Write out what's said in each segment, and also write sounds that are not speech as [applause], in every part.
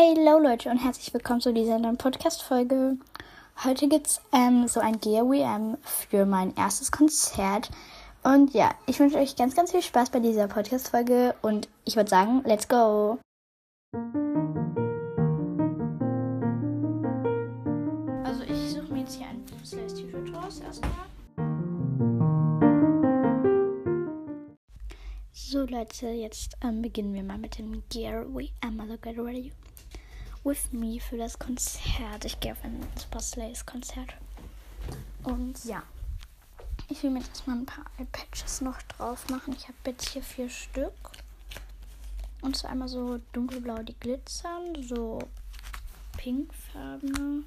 Hallo Leute und herzlich willkommen zu dieser neuen Podcast-Folge. Heute gibt es ähm, so ein GWM für mein erstes Konzert. Und ja, ich wünsche euch ganz, ganz viel Spaß bei dieser Podcast-Folge und ich würde sagen, let's go! Also ich suche mir jetzt hier ein Slash T-Shirt raus erstmal. So Leute, jetzt ähm, beginnen wir mal mit dem Gear We Am Also get ready with me für das Konzert. Ich gehe auf ein Super Slays Konzert. Und ja, ich will mir jetzt mal ein paar Eyepatches noch drauf machen. Ich habe jetzt hier vier Stück. Und zwar einmal so dunkelblau, die glitzern, so pinkfarbene,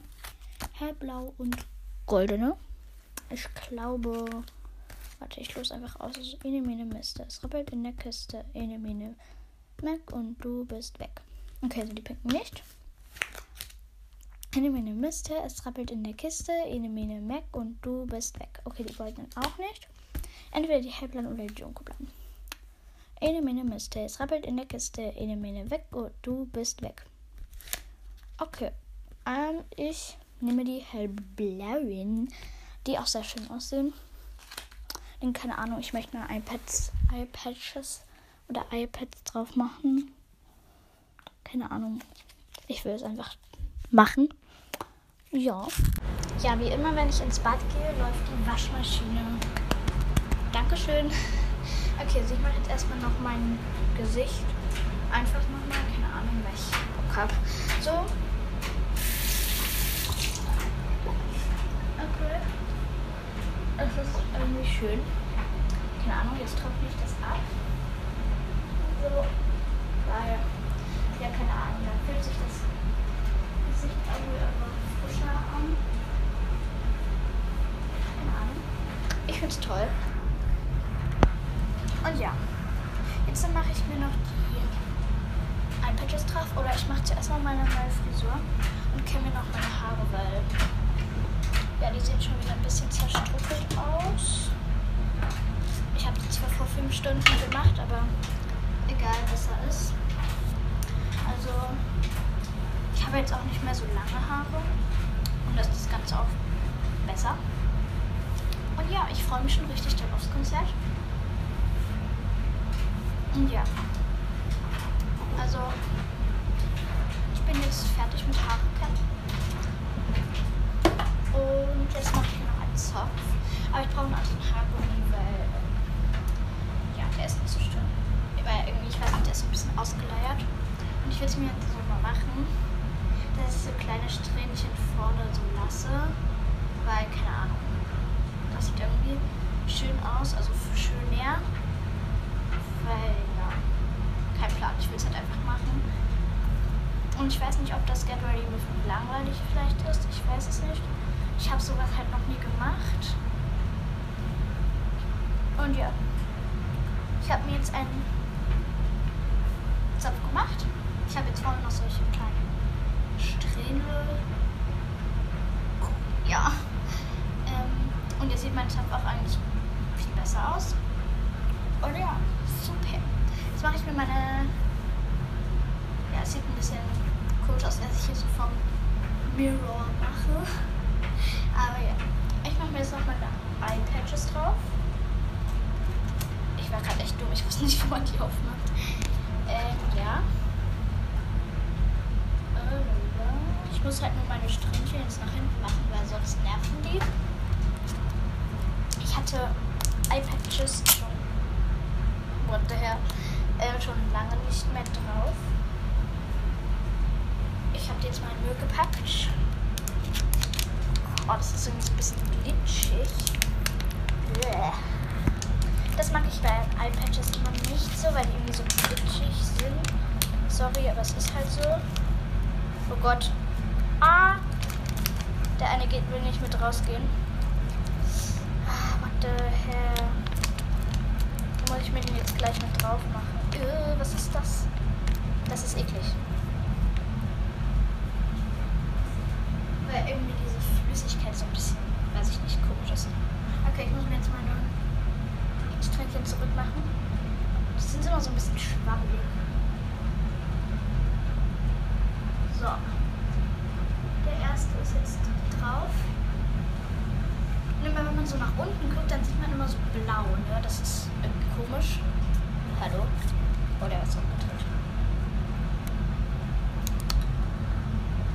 hellblau und goldene. Ich glaube, warte, ich los einfach aus. Also, ene, mene, Miste. Es rappelt in der Kiste. Ene, mene, Mac und du bist weg. Okay, also die pinken nicht. Eine Mene Miste, es rappelt in der Kiste, eine Mene Mac und du bist weg. Okay, die goldenen auch nicht. Entweder die hellblauen oder die dunkelblauen. Eine Mene Miste, es rappelt in der Kiste, eine Mene weg und du bist weg. Okay, ähm, ich nehme die hellblauen, die auch sehr schön aussehen. Denn keine Ahnung, ich möchte mal iPads, iPatches oder iPads drauf machen. Keine Ahnung. Ich will es einfach machen. Ja. Ja, wie immer, wenn ich ins Bad gehe, läuft die Waschmaschine. Dankeschön. Okay, also ich mache jetzt erstmal noch mein Gesicht. Einfach nochmal, keine Ahnung, weil ich Bock habe. So. Okay. Es ist irgendwie schön. Keine Ahnung, jetzt trockne ich das ab. So. Weil, ja, keine Ahnung, dann fühlt sich das Gesicht irgendwie aber frischer an. Keine Ahnung. Ich finde es toll. Und ja. Jetzt mache ich mir noch die Eyepatches drauf. Oder ich mache zuerst mal meine neue Frisur und kämme mir noch meine Haare, weil ja, die sehen schon wieder ein bisschen zerstruppelt aus. Ich habe die zwar vor fünf Stunden gemacht, aber egal, besser ist. Also, ich habe jetzt auch nicht mehr so lange Haare. Und das ist das Ganze auch besser. Und ja, ich freue mich schon richtig dann aufs Konzert. Und ja. Also, ich bin jetzt fertig mit Haare. Und jetzt mache ich mir noch einen Zopf. Aber ich brauche einen anderen Haargummi, weil ja, der ist nicht so schön. Weil irgendwie, ich weiß nicht, der ist ein bisschen ausgeleiert. Und ich will es mir jetzt so mal machen, dass ich so kleine Strähnchen vorne so lasse. Weil, keine Ahnung, das sieht irgendwie schön aus, also schön mehr. Weil, ja, kein Plan, ich will es halt einfach machen. Und ich weiß nicht, ob das Get Ready with Me langweilig vielleicht ist. Ich weiß es nicht. Ich habe sowas halt noch nie gemacht. Und ja. Ich habe mir jetzt einen Zopf gemacht. Ich habe jetzt vorne noch solche kleinen Strähne. Ja. Ähm, und jetzt sieht mein Zopf auch eigentlich viel besser aus. Und ja, super. Jetzt mache ich mir meine. Ja, es sieht ein bisschen komisch aus, als ich hier so vom Mirror mache. Aber ja, ich mache mir jetzt noch meine Eye-Patches drauf. Ich war gerade echt dumm, ich wusste nicht, wie man die aufmacht. Ähm, ja. Ich muss halt nur meine Strähnchen jetzt nach hinten machen, weil sonst nerven die. Ich hatte Eye-Patches schon, what the hell, äh, schon lange nicht mehr drauf. Ich habe jetzt mal in Müll gepackt. Oh, das ist irgendwie so ein bisschen glitschig. Bäh. Das mag ich bei Eye-Patches immer nicht so, weil die irgendwie so glitschig sind. Sorry, aber es ist halt so. Oh Gott. Ah! Der eine geht, will nicht mit rausgehen. Ah, what the hell? Muss ich mir den jetzt gleich mit drauf machen. Äh, was ist das? Das ist eklig. Weil irgendwie diese Flüssigkeit so ein bisschen, weiß ich nicht, komisch ist. Okay, ich muss mir jetzt meine Strähnchen zurückmachen. Die sind immer so ein bisschen schwammig. Dann sieht man immer so blau, ne? Das ist irgendwie komisch. Hallo? Oh, der ist umgedreht.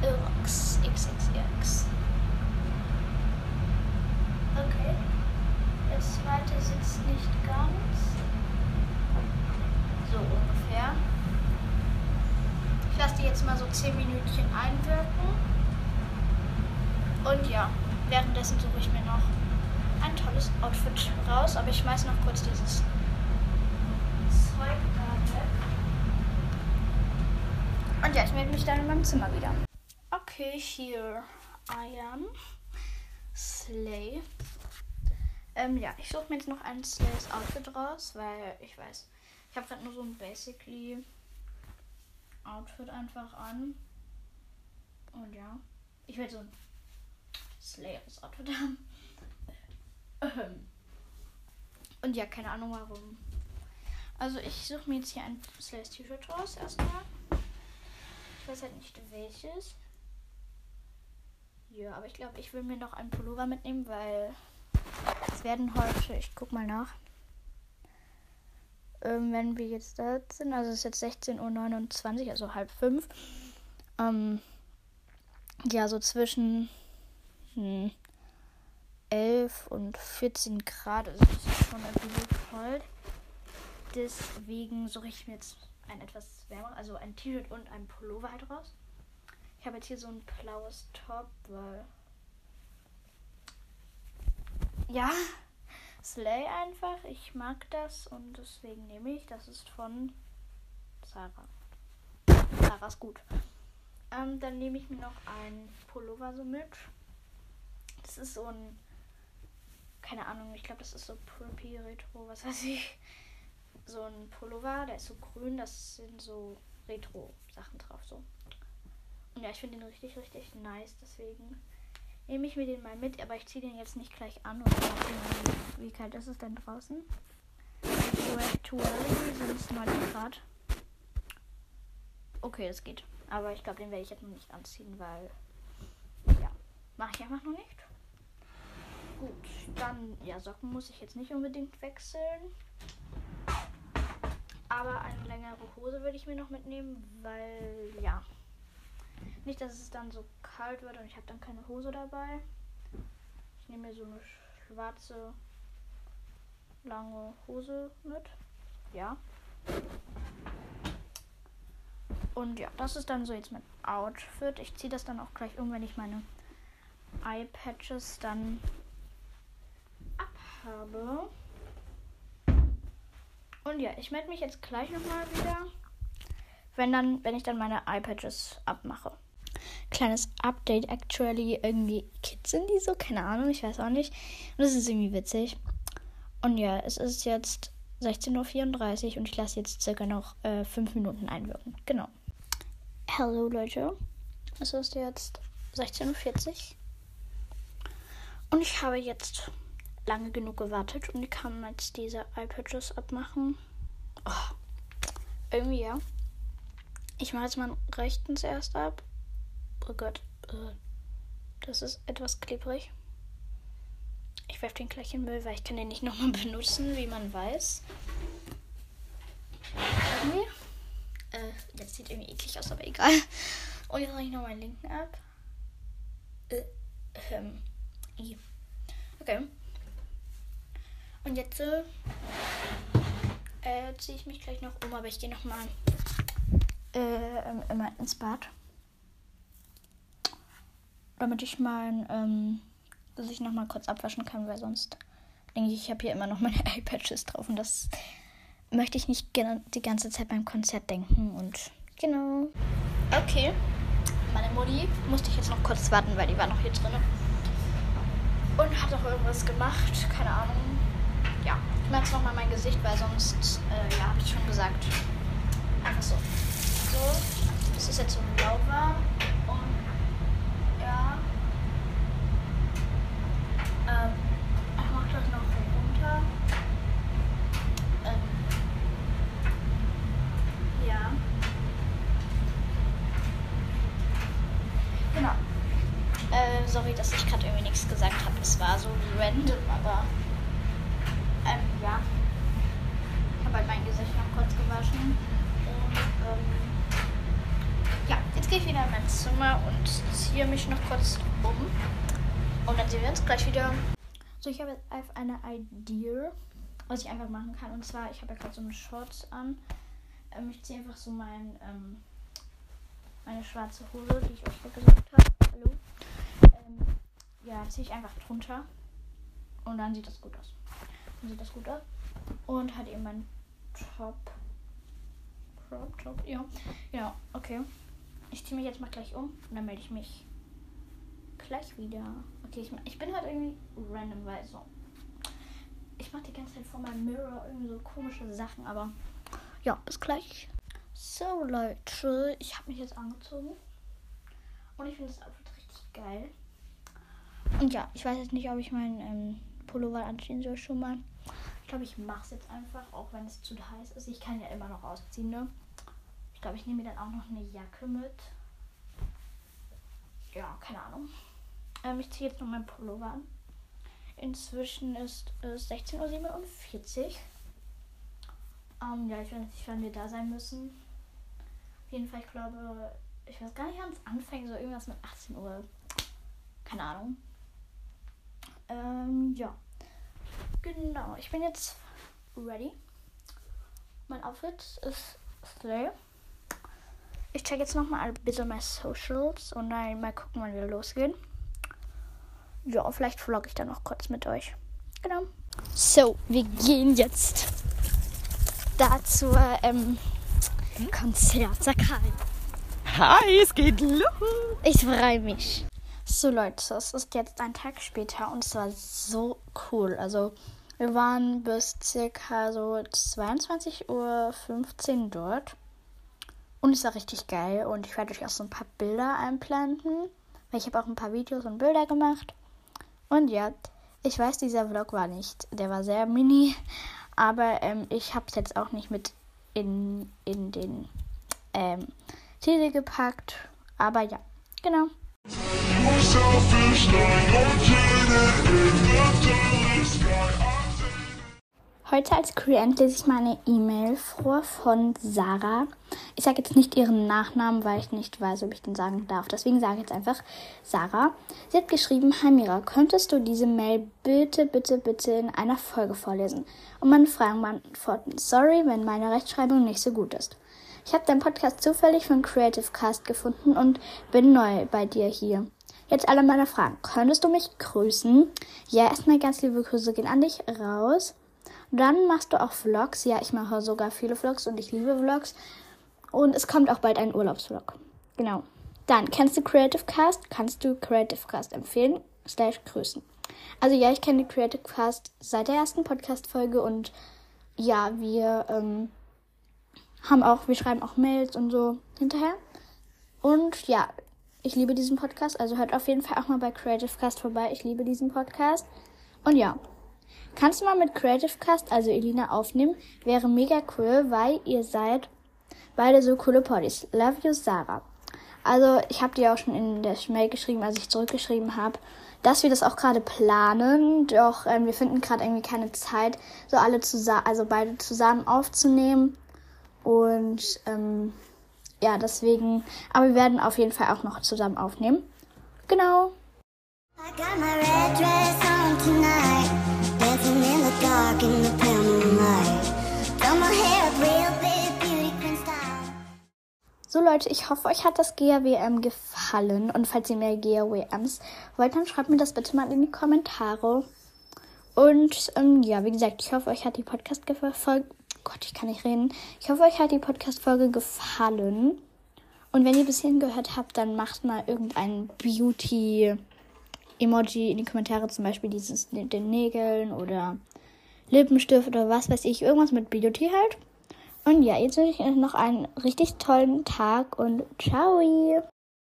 Irx, XXX. Okay. Der zweite sitzt nicht ganz. So ungefähr. Ich lasse die jetzt mal so 10 Minütchen einwirken. Und ja, währenddessen suche ich mir noch ein tolles Outfit raus, aber ich schmeiß noch kurz dieses Zeug da weg. Und ja, ich melde mich dann in meinem Zimmer wieder. Okay, here I am. Slay. Ähm, ja, ich suche mir jetzt noch ein Slays Outfit raus, weil ich weiß, ich habe gerade nur so ein Basically Outfit einfach an. Und ja, ich werde so ein Slayers Outfit haben. Ähm. Und ja, keine Ahnung warum. Also ich suche mir jetzt hier ein Slayers T-Shirt raus erstmal. Ich weiß halt nicht welches. Ja, aber ich glaube, ich will mir noch einen Pullover mitnehmen, weil es werden heute, ich guck mal nach. Ähm, wenn wir jetzt da sind, also es ist jetzt 16.29 Uhr, also halb fünf. Ähm, ja, so zwischen hm, 11 und 14 Grad. Also das ist schon irgendwie kalt. Deswegen suche ich mir jetzt ein etwas wärmer, also ein T-Shirt und ein Pullover halt raus. Ich habe jetzt hier so ein blaues Top, weil. Ja, [laughs] Slay einfach. Ich mag das und deswegen nehme ich. Das ist von Sarah. Sarah ist gut. Ähm, dann nehme ich mir noch ein Pullover so mit. Das ist so ein. Keine Ahnung, ich glaube, das ist so Preppy Retro, was weiß ich. So ein Pullover, der ist so grün, das sind so Retro-Sachen drauf. So. Und ja, ich finde den richtig, richtig nice. Deswegen nehme ich mir den mal mit, aber ich ziehe den jetzt nicht gleich an. Oder wie kalt ist es denn draußen? Actually sind es 9 Grad. Okay, das geht. Aber ich glaube, den werde ich jetzt noch nicht anziehen, weil. Ja, mache ich einfach noch nicht. Gut, dann, ja, Socken muss ich jetzt nicht unbedingt wechseln. Aber eine längere Hose würde ich mir noch mitnehmen, weil, ja. Nicht, dass es dann so kalt wird und ich habe dann keine Hose dabei. Ich nehme mir so eine schwarze, lange Hose mit. Ja. Und ja, das ist dann so jetzt mein Outfit. Ich ziehe das dann auch gleich um, wenn ich meine Eye-Patches dann habe. Und ja, ich melde mich jetzt gleich nochmal wieder, wenn dann, wenn ich dann meine iPads abmache. Kleines Update, actually, irgendwie Kids sind die so, keine Ahnung, ich weiß auch nicht. Und das ist irgendwie witzig. Und ja, es ist jetzt 16.34 Uhr und ich lasse jetzt circa noch äh, 5 Minuten einwirken. Genau. Hallo Leute, es ist jetzt 16.40 Uhr. Und ich habe jetzt lange genug gewartet und ich kann jetzt diese iPads abmachen. Oh, irgendwie ja. Ich mache jetzt meinen rechten zuerst ab. Oh Gott, äh, das ist etwas klebrig. Ich werfe den gleich in den Müll, weil ich kann den nicht nochmal benutzen, wie man weiß. Irgendwie. Äh, jetzt sieht irgendwie eklig aus, aber egal. Und jetzt mache ich noch meinen linken ab. Äh, ähm, okay. Und jetzt äh, äh, ziehe ich mich gleich noch um, aber ich gehe noch mal äh, immer ins Bad. Damit ich mein, ähm, dass ich noch mal kurz abwaschen kann, weil sonst denke ich, ich habe hier immer noch meine [laughs] Eyepatches drauf und das möchte ich nicht die ganze Zeit beim Konzert denken und genau. Okay, meine Mutti musste ich jetzt noch kurz warten, weil die war noch hier drin und hat auch irgendwas gemacht, keine Ahnung ich jetzt nochmal mein Gesicht, weil sonst, äh, ja, habe ich schon gesagt. Einfach so. So, das ist jetzt so lauwarm und ja. Ähm, ich mache das noch runter. Ähm, ja. Genau. Äh, sorry, dass ich gerade irgendwie nichts gesagt habe. Es war so random, aber Ähm, ja. Ich habe halt mein Gesicht noch kurz gewaschen. Und, ähm, ja, jetzt gehe ich wieder in mein Zimmer und ziehe mich noch kurz um. Und dann sehen wir uns gleich wieder. So, ich habe jetzt einfach eine Idee, was ich einfach machen kann. Und zwar, ich habe ja gerade so eine Shorts an. Ähm, ich ziehe einfach so mein, ähm, meine schwarze Hose, die ich euch ja gesagt habe. Hallo. Ähm, ja, ziehe ich einfach drunter. Und dann sieht das gut aus. Dann sieht das gut aus. Und hat eben mein Top. Crop Top, ja. Ja, okay. Ich ziehe mich jetzt mal gleich um und dann melde ich mich gleich wieder. Okay, ich, ich bin halt irgendwie random, weil so. Ich mache die ganze Zeit vor meinem Mirror irgendwie so komische Sachen, aber ja, bis gleich. So, Leute, ich habe mich jetzt angezogen. Und ich finde das Outfit richtig geil. Und ja, ich weiß jetzt nicht, ob ich meinen ähm, Pullover anziehen soll schon mal. Ich glaube, ich mache es jetzt einfach, auch wenn es zu heiß ist. Ich kann ja immer noch ausziehen, ne? Ich glaube, ich nehme mir dann auch noch eine Jacke mit. Ja, keine Ahnung. Ähm, ich ziehe jetzt noch meinen Pullover an. Inzwischen ist es 16.47 Uhr. Ähm, ja, ich weiß nicht, wann wir da sein müssen. Auf jeden Fall, ich glaube, ich weiß gar nicht, wann es anfängt, so irgendwas mit 18 Uhr. Keine Ahnung. Ähm, ja. Genau, ich bin jetzt ready. Mein Outfit ist Slay. Ich check jetzt nochmal ein bisschen meine Socials und dann mal gucken, wann wir losgehen. Ja, vielleicht vlog ich dann noch kurz mit euch. Genau. So, wir gehen jetzt da zur ähm, Konzert. Sag hi. Hi, es geht los. Ich freue mich. So Leute, es ist jetzt ein Tag später und es war so cool. Also wir waren bis circa so 22.15 Uhr dort. Und es war richtig geil. Und ich werde euch auch so ein paar Bilder einblenden. Weil ich habe auch ein paar Videos und Bilder gemacht. Und ja, ich weiß, dieser Vlog war nicht, der war sehr mini. Aber ähm, ich habe es jetzt auch nicht mit in, in den ähm, Titel gepackt. Aber ja, genau. Heute als Klient lese ich meine E-Mail vor von Sarah. Ich sage jetzt nicht ihren Nachnamen, weil ich nicht weiß, ob ich den sagen darf. Deswegen sage ich jetzt einfach Sarah. Sie hat geschrieben, Hi Mira, könntest du diese Mail bitte, bitte, bitte in einer Folge vorlesen und meine Fragen beantworten? Sorry, wenn meine Rechtschreibung nicht so gut ist. Ich habe deinen Podcast zufällig von Creative Cast gefunden und bin neu bei dir hier. Jetzt alle meine Fragen. Könntest du mich grüßen? Ja, erstmal ganz liebe Grüße gehen an dich raus. Dann machst du auch Vlogs. Ja, ich mache sogar viele Vlogs und ich liebe Vlogs. Und es kommt auch bald ein Urlaubsvlog. Genau. Dann, kennst du Creative Cast? Kannst du Creative Cast empfehlen? Slash grüßen. Also ja, ich kenne Creative Cast seit der ersten Podcast-Folge und ja, wir ähm, haben auch, wir schreiben auch Mails und so hinterher. Und ja, ich liebe diesen Podcast. Also hört auf jeden Fall auch mal bei Creative Cast vorbei. Ich liebe diesen Podcast. Und ja, Kannst du mal mit Creative Cast, also Elina, aufnehmen? Wäre mega cool, weil ihr seid beide so coole Poddies. Love you, Sarah. Also, ich habe dir auch schon in der Mail geschrieben, als ich zurückgeschrieben habe, dass wir das auch gerade planen. Doch ähm, wir finden gerade irgendwie keine Zeit, so alle zusammen, also beide zusammen aufzunehmen. Und ähm, ja, deswegen. Aber wir werden auf jeden Fall auch noch zusammen aufnehmen. Genau. I got my red dress on tonight, dancing in the dark in the pale moonlight. Got my hair real big, beauty queen style. So Leute, ich hoffe, euch hat das GAWM gefallen. Und falls ihr mehr GAWMs wollt, dann schreibt mir das bitte mal in die Kommentare. Und ähm, ja, wie gesagt, ich hoffe, euch hat die Podcast-Folge. Gott, ich kann nicht reden. Ich hoffe, euch hat die Podcast-Folge gefallen. Und wenn ihr bis hierhin gehört habt, dann macht mal irgendein Beauty. Emoji in die Kommentare, zum Beispiel dieses mit den Nägeln oder Lippenstift oder was weiß ich, irgendwas mit Beauty halt. Und ja, jetzt wünsche ich euch noch einen richtig tollen Tag und ciao!